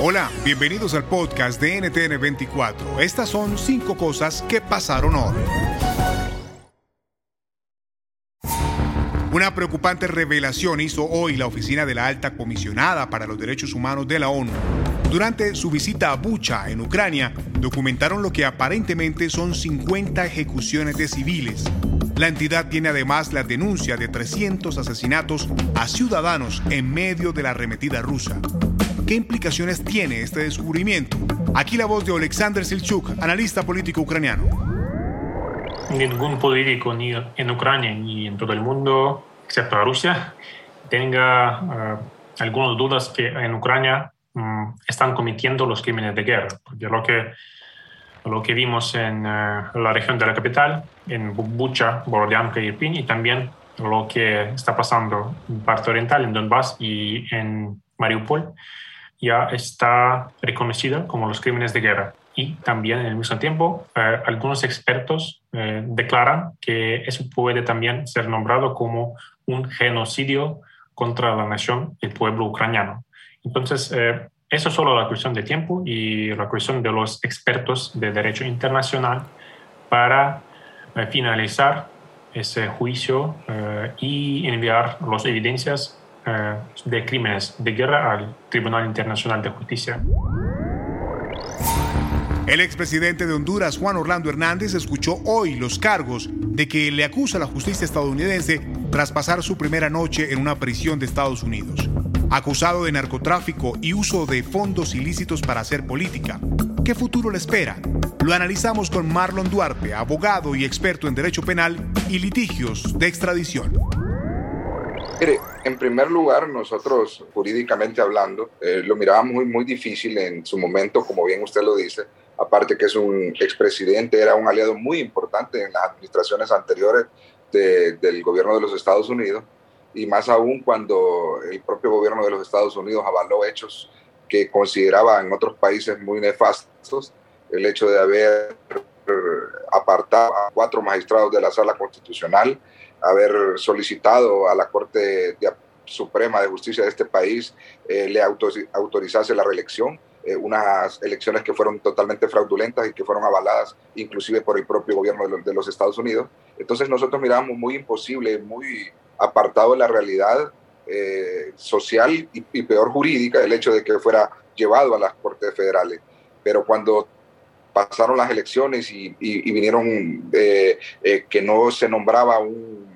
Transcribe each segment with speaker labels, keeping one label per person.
Speaker 1: Hola, bienvenidos al podcast de NTN 24. Estas son cinco cosas que pasaron hoy. Una preocupante revelación hizo hoy la oficina de la alta comisionada para los derechos humanos de la ONU. Durante su visita a Bucha, en Ucrania, documentaron lo que aparentemente son 50 ejecuciones de civiles. La entidad tiene además la denuncia de 300 asesinatos a ciudadanos en medio de la arremetida rusa. ¿Qué implicaciones tiene este descubrimiento? Aquí la voz de Alexander Silchuk, analista político ucraniano.
Speaker 2: Ningún político ni en Ucrania ni en todo el mundo, excepto Rusia, tenga uh, algunas dudas que en Ucrania um, están cometiendo los crímenes de guerra. Porque lo que, lo que vimos en uh, la región de la capital, en Bucha, Borodianka y Irpin, y también lo que está pasando en parte oriental, en Donbass y en Mariupol, ya está reconocida como los crímenes de guerra. Y también en el mismo tiempo, eh, algunos expertos eh, declaran que eso puede también ser nombrado como un genocidio contra la nación, el pueblo ucraniano. Entonces, eh, eso es solo la cuestión de tiempo y la cuestión de los expertos de derecho internacional para finalizar ese juicio y enviar las evidencias eh, de crímenes de guerra al Tribunal Internacional de Justicia.
Speaker 1: El expresidente de Honduras, Juan Orlando Hernández, escuchó hoy los cargos de que le acusa la justicia estadounidense tras pasar su primera noche en una prisión de Estados Unidos. Acusado de narcotráfico y uso de fondos ilícitos para hacer política. ¿Qué futuro le espera? Lo analizamos con Marlon Duarte, abogado y experto en derecho penal y litigios de extradición.
Speaker 3: Mire, en primer lugar, nosotros jurídicamente hablando, eh, lo mirábamos muy, muy difícil en su momento, como bien usted lo dice, aparte que es un expresidente, era un aliado muy importante en las administraciones anteriores del gobierno de los Estados Unidos, y más aún cuando el propio gobierno de los Estados Unidos avaló hechos que consideraba en otros países muy nefastos, el hecho de haber apartado a cuatro magistrados de la sala constitucional, haber solicitado a la Corte Suprema de Justicia de este país eh, le autorizase la reelección, eh, unas elecciones que fueron totalmente fraudulentas y que fueron avaladas inclusive por el propio gobierno de los, Estados Unidos. Entonces nosotros miramos muy imposible, muy apartado de la realidad eh, social y, peor jurídica el hecho de que fuera llevado a las Cortes Federales. Pero cuando pasaron las elecciones y, vinieron que no se nombraba un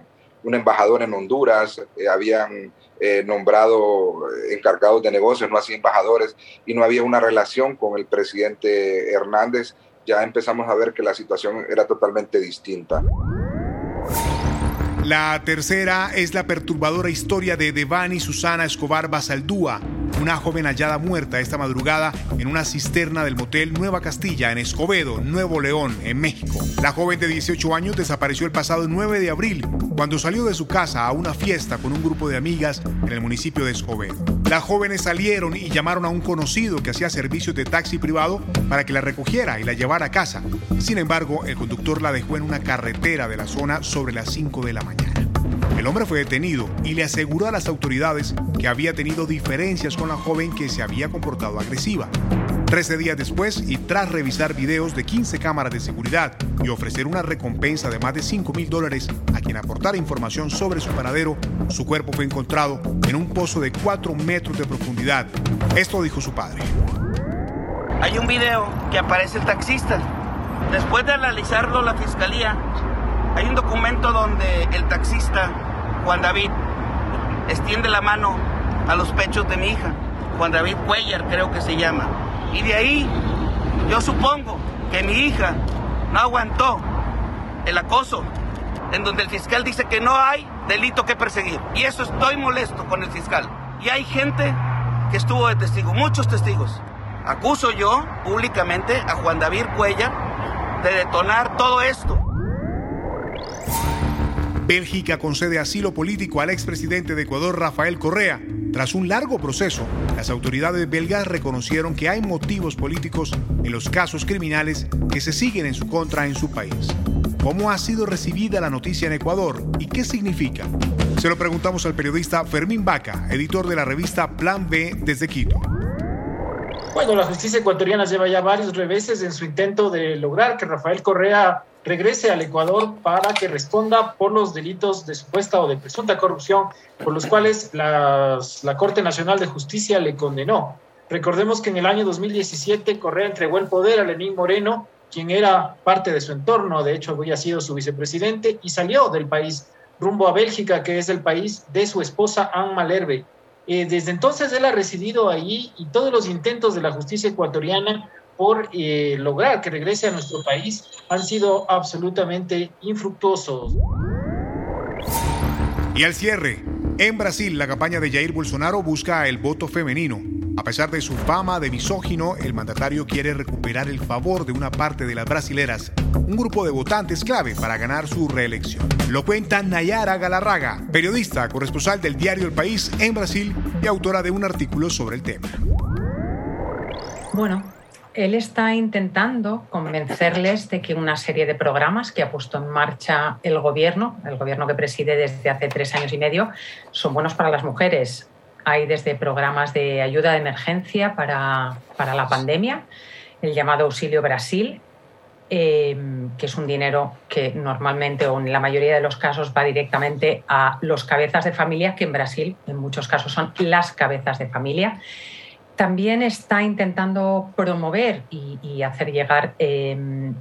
Speaker 3: un embajador en Honduras, eh, habían eh, nombrado encargados de negocios, no así embajadores, y no había una relación con el presidente Hernández, ya empezamos a ver que la situación era totalmente distinta.
Speaker 1: La tercera es la perturbadora historia de Devani Susana Escobar Basaldúa, una joven hallada muerta esta madrugada en una cisterna del motel Nueva Castilla en Escobedo, Nuevo León, en México. La joven de 18 años desapareció el pasado 9 de abril cuando salió de su casa a una fiesta con un grupo de amigas en el municipio de Escobedo. Las jóvenes salieron y llamaron a un conocido que hacía servicios de taxi privado para que la recogiera y la llevara a casa. Sin embargo, el conductor la dejó en una carretera de la zona sobre las 5 de la mañana. El hombre fue detenido y le aseguró a las autoridades que había tenido diferencias con la joven que se había comportado agresiva. Trece días después y tras revisar videos de 15 cámaras de seguridad y ofrecer una recompensa de más de 5 mil dólares a quien aportara información sobre su paradero, su cuerpo fue encontrado en un pozo de 4 metros de profundidad. Esto dijo su padre.
Speaker 4: Hay un video que aparece el taxista. Después de analizarlo la fiscalía, hay un documento donde el taxista, Juan David, extiende la mano a los pechos de mi hija. Juan David Cuellar creo que se llama. Y de ahí yo supongo que mi hija no aguantó el acoso, en donde el fiscal dice que no hay delito que perseguir. Y eso estoy molesto con el fiscal. Y hay gente que estuvo de testigo, muchos testigos. Acuso yo públicamente a Juan David Cuellar de detonar todo esto.
Speaker 1: Bélgica concede asilo político al expresidente de Ecuador, Rafael Correa. Tras un largo proceso, las autoridades belgas reconocieron que hay motivos políticos en los casos criminales que se siguen en su contra en su país. ¿Cómo ha sido recibida la noticia en Ecuador y qué significa? Se lo preguntamos al periodista Fermín Vaca, editor de la revista Plan B desde Quito.
Speaker 5: Bueno, la justicia ecuatoriana lleva ya varios reveses en su intento de lograr que Rafael Correa regrese al Ecuador para que responda por los delitos de supuesta o de presunta corrupción por los cuales la Corte Nacional de Justicia le condenó. Recordemos que en el año 2017 Correa entregó el poder a Lenín Moreno, quien era parte de su entorno, de hecho había sido su vicepresidente, y salió del país rumbo a Bélgica, que es el país de su esposa Anne Malherbe. Eh, desde entonces él ha residido allí y todos los intentos de la justicia ecuatoriana por eh, lograr que regrese a nuestro país han sido absolutamente infructuosos.
Speaker 1: Y al cierre, en Brasil la campaña de Jair Bolsonaro busca el voto femenino. A pesar de su fama de misógino, el mandatario quiere recuperar el favor de una parte de las brasileras, un grupo de votantes clave para ganar su reelección. Lo cuenta Nayara Galarraga, periodista corresponsal del diario El País en Brasil y autora de un artículo sobre el tema.
Speaker 6: Bueno, él está intentando convencerles de que una serie de programas que ha puesto en marcha el gobierno, el gobierno que preside desde hace tres años y medio, son buenos para las mujeres. Hay desde programas de ayuda de emergencia para, la pandemia, el llamado Auxilio Brasil, em, que es un dinero que normalmente o en la mayoría de los casos va directamente a los cabezas de familia, que en Brasil en muchos casos son las cabezas de familia también está intentando promover y, hacer llegar em,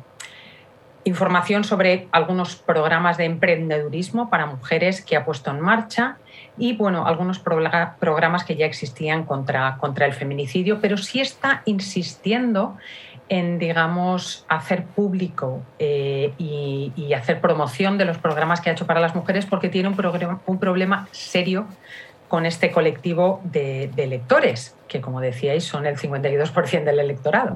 Speaker 6: información sobre algunos programas de emprendedurismo para mujeres que ha puesto en marcha y bueno, algunos programas que ya existían contra, contra el feminicidio, pero sí está insistiendo en, digamos, hacer público eh, y, hacer promoción de los programas que ha hecho para las mujeres porque tiene un, un problema serio con este colectivo de, de electores, que como decíais son el 52% del electorado.